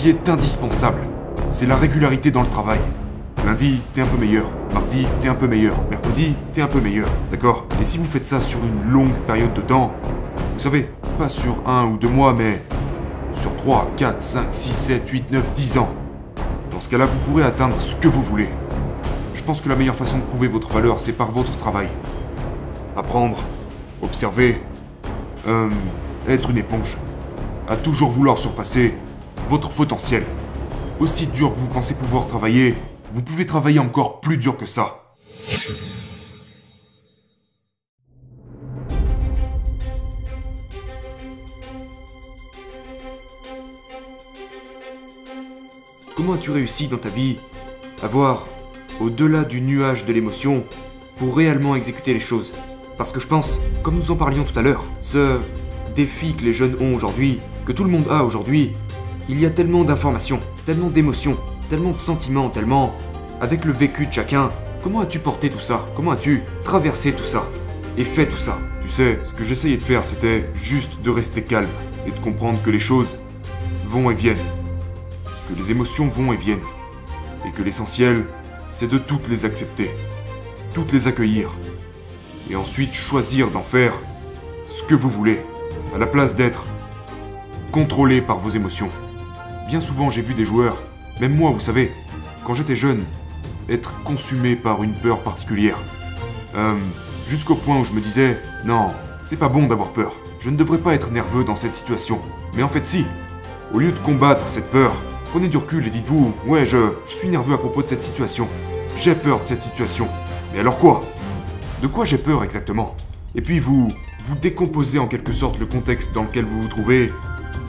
qui est indispensable, c'est la régularité dans le travail. Lundi, t'es un peu meilleur. Mardi, t'es un peu meilleur. Mercredi, t'es un peu meilleur. D'accord? Et si vous faites ça sur une longue période de temps, vous savez, pas sur un ou deux mois, mais sur 3, 4, 5, 6, 7, 8, 9, 10 ans. Dans ce cas-là, vous pourrez atteindre ce que vous voulez. Je pense que la meilleure façon de prouver votre valeur, c'est par votre travail. Apprendre, observer, euh, être une éponge. À toujours vouloir surpasser votre potentiel. Aussi dur que vous pensez pouvoir travailler, vous pouvez travailler encore plus dur que ça. Comment as-tu réussi dans ta vie à voir au-delà du nuage de l'émotion pour réellement exécuter les choses? Parce que je pense, comme nous en parlions tout à l'heure, ce défi que les jeunes ont aujourd'hui, que tout le monde a aujourd'hui, il y a tellement d'informations, tellement d'émotions, tellement de sentiments, tellement... Avec le vécu de chacun, comment as-tu porté tout ça? Comment as-tu traversé tout ça? Et fait tout ça? Tu sais, ce que j'essayais de faire, c'était juste de rester calme et de comprendre que les choses vont et viennent. Que les émotions vont et viennent. Et que l'essentiel, c'est de toutes les accepter. Toutes les accueillir. Et ensuite choisir d'en faire ce que vous voulez, à la place d'être contrôlé par vos émotions. Bien souvent, j'ai vu des joueurs, même moi, vous savez, quand j'étais jeune, être consumé par une peur particulière. Euh, jusqu'au point où je me disais, non, c'est pas bon d'avoir peur. Je ne devrais pas être nerveux dans cette situation. Mais en fait, si. Au lieu de combattre cette peur, prenez du recul et dites-vous, ouais, je, je suis nerveux à propos de cette situation. J'ai peur de cette situation. Mais alors quoi? De quoi j'ai peur exactement? Et puis vous, vous décomposez en quelque sorte le contexte dans lequel vous vous trouvez,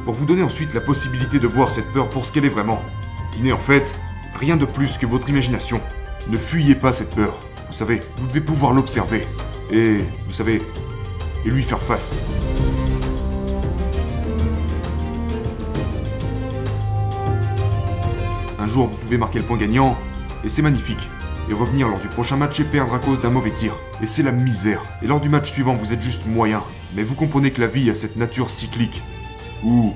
pour vous donner ensuite la possibilité de voir cette peur pour ce qu'elle est vraiment, qui n'est en fait rien de plus que votre imagination. Ne fuyez pas cette peur. Vous savez, vous devez pouvoir l'observer. Et, vous savez, et lui faire face. Un jour, vous pouvez marquer le point gagnant, et c'est magnifique. Et revenir lors du prochain match et perdre à cause d'un mauvais tir. Et c'est la misère. Et lors du match suivant, vous êtes juste moyen. Mais vous comprenez que la vie a cette nature cyclique. Où,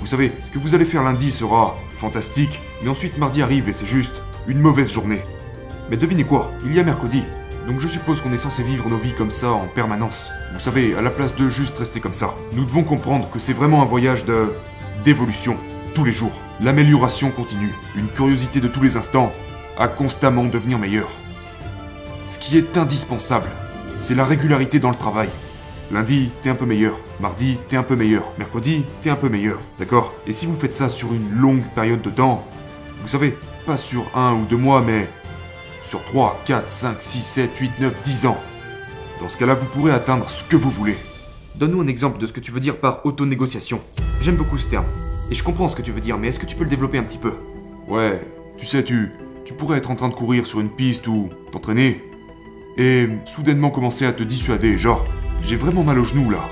vous savez, ce que vous allez faire lundi sera fantastique, mais ensuite mardi arrive et c'est juste une mauvaise journée. Mais devinez quoi Il y a mercredi. Donc je suppose qu'on est censé vivre nos vies comme ça en permanence. Vous savez, à la place de juste rester comme ça. Nous devons comprendre que c'est vraiment un voyage de d'évolution tous les jours. L'amélioration continue, une curiosité de tous les instants à constamment devenir meilleur. Ce qui est indispensable, c'est la régularité dans le travail. Lundi, t'es un peu meilleur. Mardi, t'es un peu meilleur. Mercredi, t'es un peu meilleur. D'accord? Et si vous faites ça sur une longue période de temps, vous savez, pas sur un ou deux mois, mais sur 3, 4, 5, 6, 7, 8, 9, 10 ans. Dans ce cas-là, vous pourrez atteindre ce que vous voulez. Donne-nous un exemple de ce que tu veux dire par auto-négociation. J'aime beaucoup ce terme. Et je comprends ce que tu veux dire, mais est-ce que tu peux le développer un petit peu? Ouais, tu sais, tu, tu pourrais être en train de courir sur une piste ou t'entraîner, et soudainement commencer à te dissuader, genre, j'ai vraiment mal au genou là.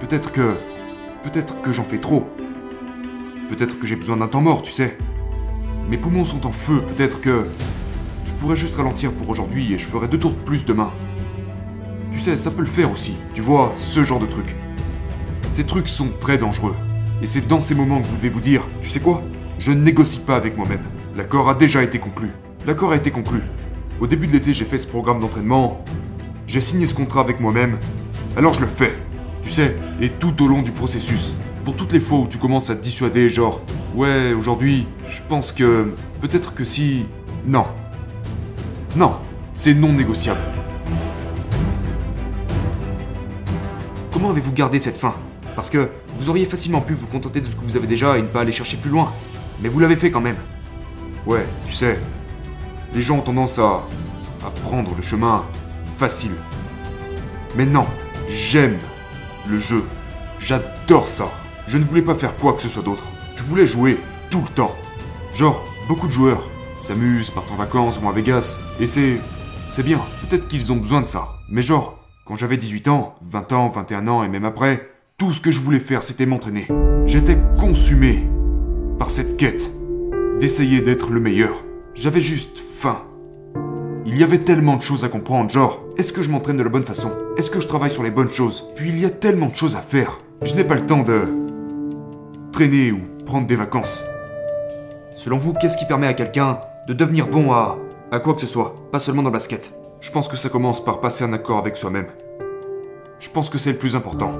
Peut-être que... Peut-être que j'en fais trop. Peut-être que j'ai besoin d'un temps mort, tu sais. Mes poumons sont en feu, peut-être que... Je pourrais juste ralentir pour aujourd'hui et je ferai deux tours de plus demain. Tu sais, ça peut le faire aussi, tu vois, ce genre de truc. Ces trucs sont très dangereux. Et c'est dans ces moments que vous devez vous dire, tu sais quoi? Je ne négocie pas avec moi-même. L'accord a déjà été conclu. L'accord a été conclu. Au début de l'été, j'ai fait ce programme d'entraînement. J'ai signé ce contrat avec moi-même. Alors je le fais. Tu sais, et tout au long du processus. Pour toutes les fois où tu commences à te dissuader, genre, ouais, aujourd'hui, je pense que... Peut-être que si... Non. Non, c'est non négociable. Comment avez-vous gardé cette fin? Parce que vous auriez facilement pu vous contenter de ce que vous avez déjà et ne pas aller chercher plus loin. Mais vous l'avez fait quand même. Ouais, tu sais, les gens ont tendance à, à prendre le chemin facile. Mais non, j'aime le jeu. J'adore ça. Je ne voulais pas faire quoi que ce soit d'autre. Je voulais jouer tout le temps. Genre, beaucoup de joueurs s'amusent, partent en vacances, vont à Vegas, et c'est... C'est bien, peut-être qu'ils ont besoin de ça. Mais genre, quand j'avais 18 ans, 20 ans, 21 ans et même après, tout ce que je voulais faire c'était m'entraîner. J'étais consumé par cette quête d'essayer d'être le meilleur. J'avais juste faim. Il y avait tellement de choses à comprendre, genre, est-ce que je m'entraîne de la bonne façon? Est-ce que je travaille sur les bonnes choses? Puis il y a tellement de choses à faire. Je n'ai pas le temps de traîner ou prendre des vacances. Selon vous, qu'est-ce qui permet à quelqu'un de devenir bon à... à quoi que ce soit, pas seulement dans le basket Je pense que ça commence par passer un accord avec soi-même. Je pense que c'est le plus important.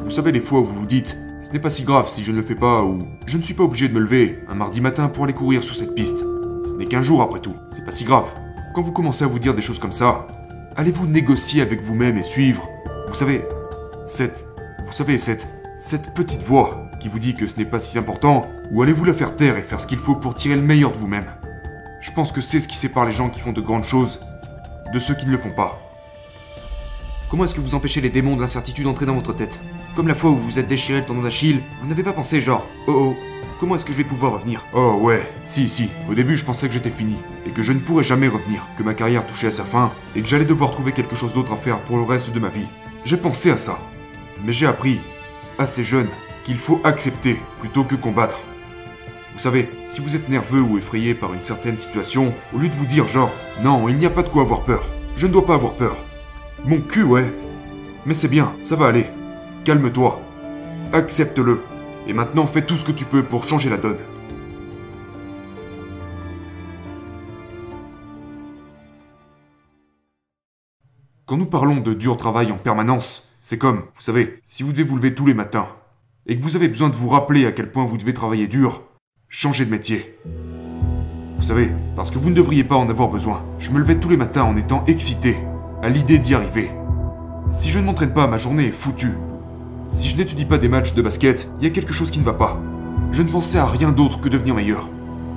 Vous savez les fois où vous vous dites ce n'est pas si grave si je ne le fais pas ou je ne suis pas obligé de me lever un mardi matin pour aller courir sur cette piste. Ce n'est qu'un jour après tout, c'est pas si grave. Quand vous commencez à vous dire des choses comme ça, allez-vous négocier avec vous-même et suivre, vous savez, cette, vous savez, cette, cette petite voix qui vous dit que ce n'est pas si important, ou allez-vous la faire taire et faire ce qu'il faut pour tirer le meilleur de vous-même? Je pense que c'est ce qui sépare les gens qui font de grandes choses de ceux qui ne le font pas. Comment est-ce que vous empêchez les démons de l'incertitude d'entrer dans votre tête? Comme la fois où vous vous êtes déchiré le tendon d'Achille, vous n'avez pas pensé genre, oh oh, comment est-ce que je vais pouvoir revenir Oh ouais, si si, au début je pensais que j'étais fini, et que je ne pourrais jamais revenir, que ma carrière touchait à sa fin, et que j'allais devoir trouver quelque chose d'autre à faire pour le reste de ma vie. J'ai pensé à ça. Mais j'ai appris, assez jeune, qu'il faut accepter plutôt que combattre. Vous savez, si vous êtes nerveux ou effrayé par une certaine situation, au lieu de vous dire genre, non, il n'y a pas de quoi avoir peur, je ne dois pas avoir peur. Mon cul, ouais. Mais c'est bien, ça va aller. Calme-toi. Accepte-le. Et maintenant, fais tout ce que tu peux pour changer la donne. Quand nous parlons de dur travail en permanence, c'est comme, vous savez, si vous devez vous lever tous les matins, et que vous avez besoin de vous rappeler à quel point vous devez travailler dur, changez de métier. Vous savez, parce que vous ne devriez pas en avoir besoin. Je me levais tous les matins en étant excité, à l'idée d'y arriver. Si je ne m'entraîne pas, ma journée est foutue. Si je n'étudie pas des matchs de basket, il y a quelque chose qui ne va pas. Je ne pensais à rien d'autre que devenir meilleur.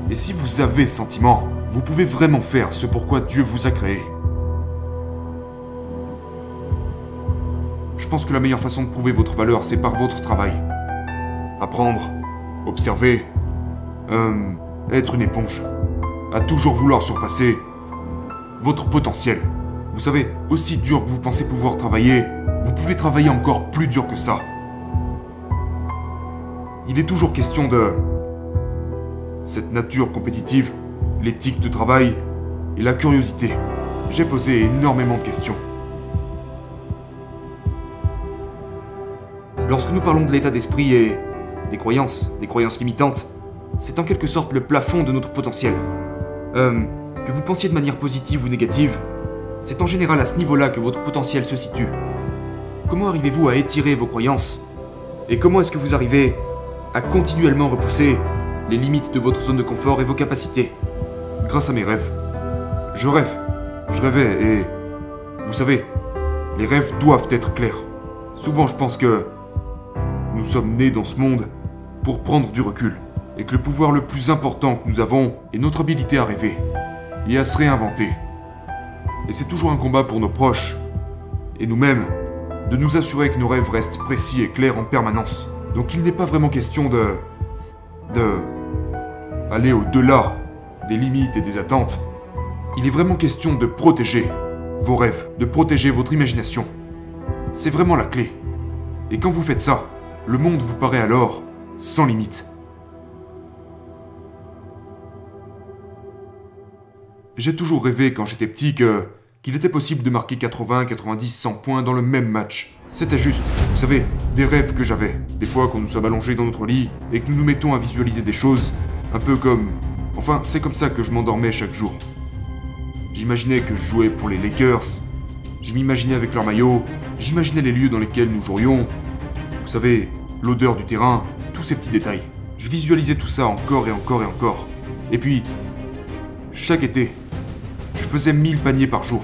Et si vous avez sentiment, vous pouvez vraiment faire ce pourquoi Dieu vous a créé. Je pense que la meilleure façon de prouver votre valeur, c'est par votre travail. Apprendre, observer, euh, être une éponge. À toujours vouloir surpasser votre potentiel. Vous savez, aussi dur que vous pensez pouvoir travailler, vous pouvez travailler encore plus dur que ça. Il est toujours question de cette nature compétitive, l'éthique de travail et la curiosité. J'ai posé énormément de questions. Lorsque nous parlons de l'état d'esprit et des croyances, des croyances limitantes, c'est en quelque sorte le plafond de notre potentiel. Euh, que vous pensiez de manière positive ou négative, c'est en général à ce niveau-là que votre potentiel se situe. Comment arrivez-vous à étirer vos croyances Et comment est-ce que vous arrivez à continuellement repousser les limites de votre zone de confort et vos capacités Grâce à mes rêves. Je rêve. Je rêvais et... Vous savez, les rêves doivent être clairs. Souvent je pense que... Nous sommes nés dans ce monde pour prendre du recul. Et que le pouvoir le plus important que nous avons est notre habilité à rêver. Et à se réinventer. Et c'est toujours un combat pour nos proches, et nous-mêmes, de nous assurer que nos rêves restent précis et clairs en permanence. Donc il n'est pas vraiment question de... de... aller au-delà des limites et des attentes. Il est vraiment question de protéger vos rêves, de protéger votre imagination. C'est vraiment la clé. Et quand vous faites ça, le monde vous paraît alors sans limite. J'ai toujours rêvé quand j'étais petit que qu'il était possible de marquer 80, 90, 100 points dans le même match. C'était juste, vous savez, des rêves que j'avais. Des fois quand nous sommes allongés dans notre lit et que nous nous mettons à visualiser des choses, un peu comme... Enfin, c'est comme ça que je m'endormais chaque jour. J'imaginais que je jouais pour les Lakers, je m'imaginais avec leur maillot, j'imaginais les lieux dans lesquels nous jouerions. Vous savez, l'odeur du terrain, tous ces petits détails. Je visualisais tout ça encore et encore et encore. Et puis, chaque été, faisais 1000 paniers par jour.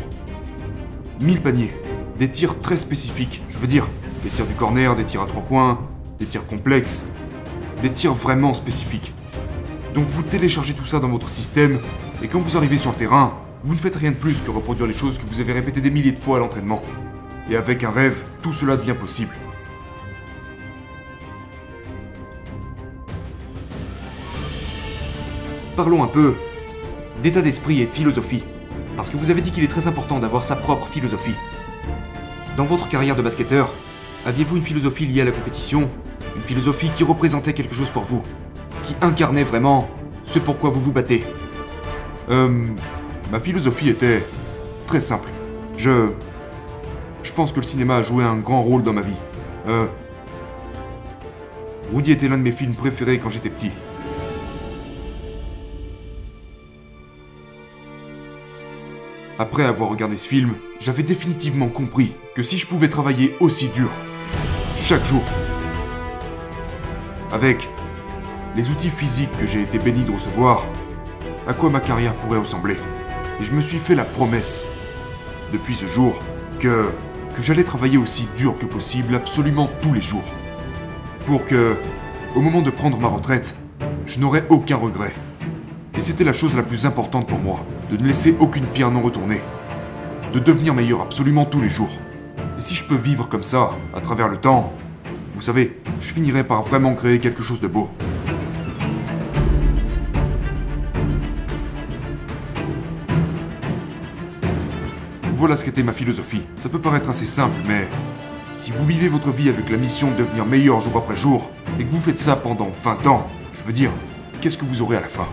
1000 paniers. Des tirs très spécifiques. Je veux dire, des tirs du corner, des tirs à trois points, des tirs complexes. Des tirs vraiment spécifiques. Donc vous téléchargez tout ça dans votre système, et quand vous arrivez sur le terrain, vous ne faites rien de plus que reproduire les choses que vous avez répétées des milliers de fois à l'entraînement. Et avec un rêve, tout cela devient possible. Parlons un peu d'état d'esprit et de philosophie. Parce que vous avez dit qu'il est très important d'avoir sa propre philosophie. Dans votre carrière de basketteur, aviez-vous une philosophie liée à la compétition? Une philosophie qui représentait quelque chose pour vous? Qui incarnait vraiment ce pourquoi vous vous battez? Euh... Ma philosophie était très simple. Je... Je pense que le cinéma a joué un grand rôle dans ma vie. Euh... Woody était l'un de mes films préférés quand j'étais petit. Après avoir regardé ce film, j'avais définitivement compris que si je pouvais travailler aussi dur, chaque jour, avec les outils physiques que j'ai été béni de recevoir, à quoi ma carrière pourrait ressembler. Et je me suis fait la promesse, depuis ce jour, que, que j'allais travailler aussi dur que possible absolument tous les jours. Pour que, au moment de prendre ma retraite, je n'aurais aucun regret. Et c'était la chose la plus importante pour moi, de ne laisser aucune pierre non retournée. De devenir meilleur absolument tous les jours. Et si je peux vivre comme ça, à travers le temps, vous savez, je finirai par vraiment créer quelque chose de beau. Voilà ce qu'était ma philosophie. Ça peut paraître assez simple, mais si vous vivez votre vie avec la mission de devenir meilleur jour après jour, et que vous faites ça pendant 20 ans, je veux dire, qu'est-ce que vous aurez à la fin?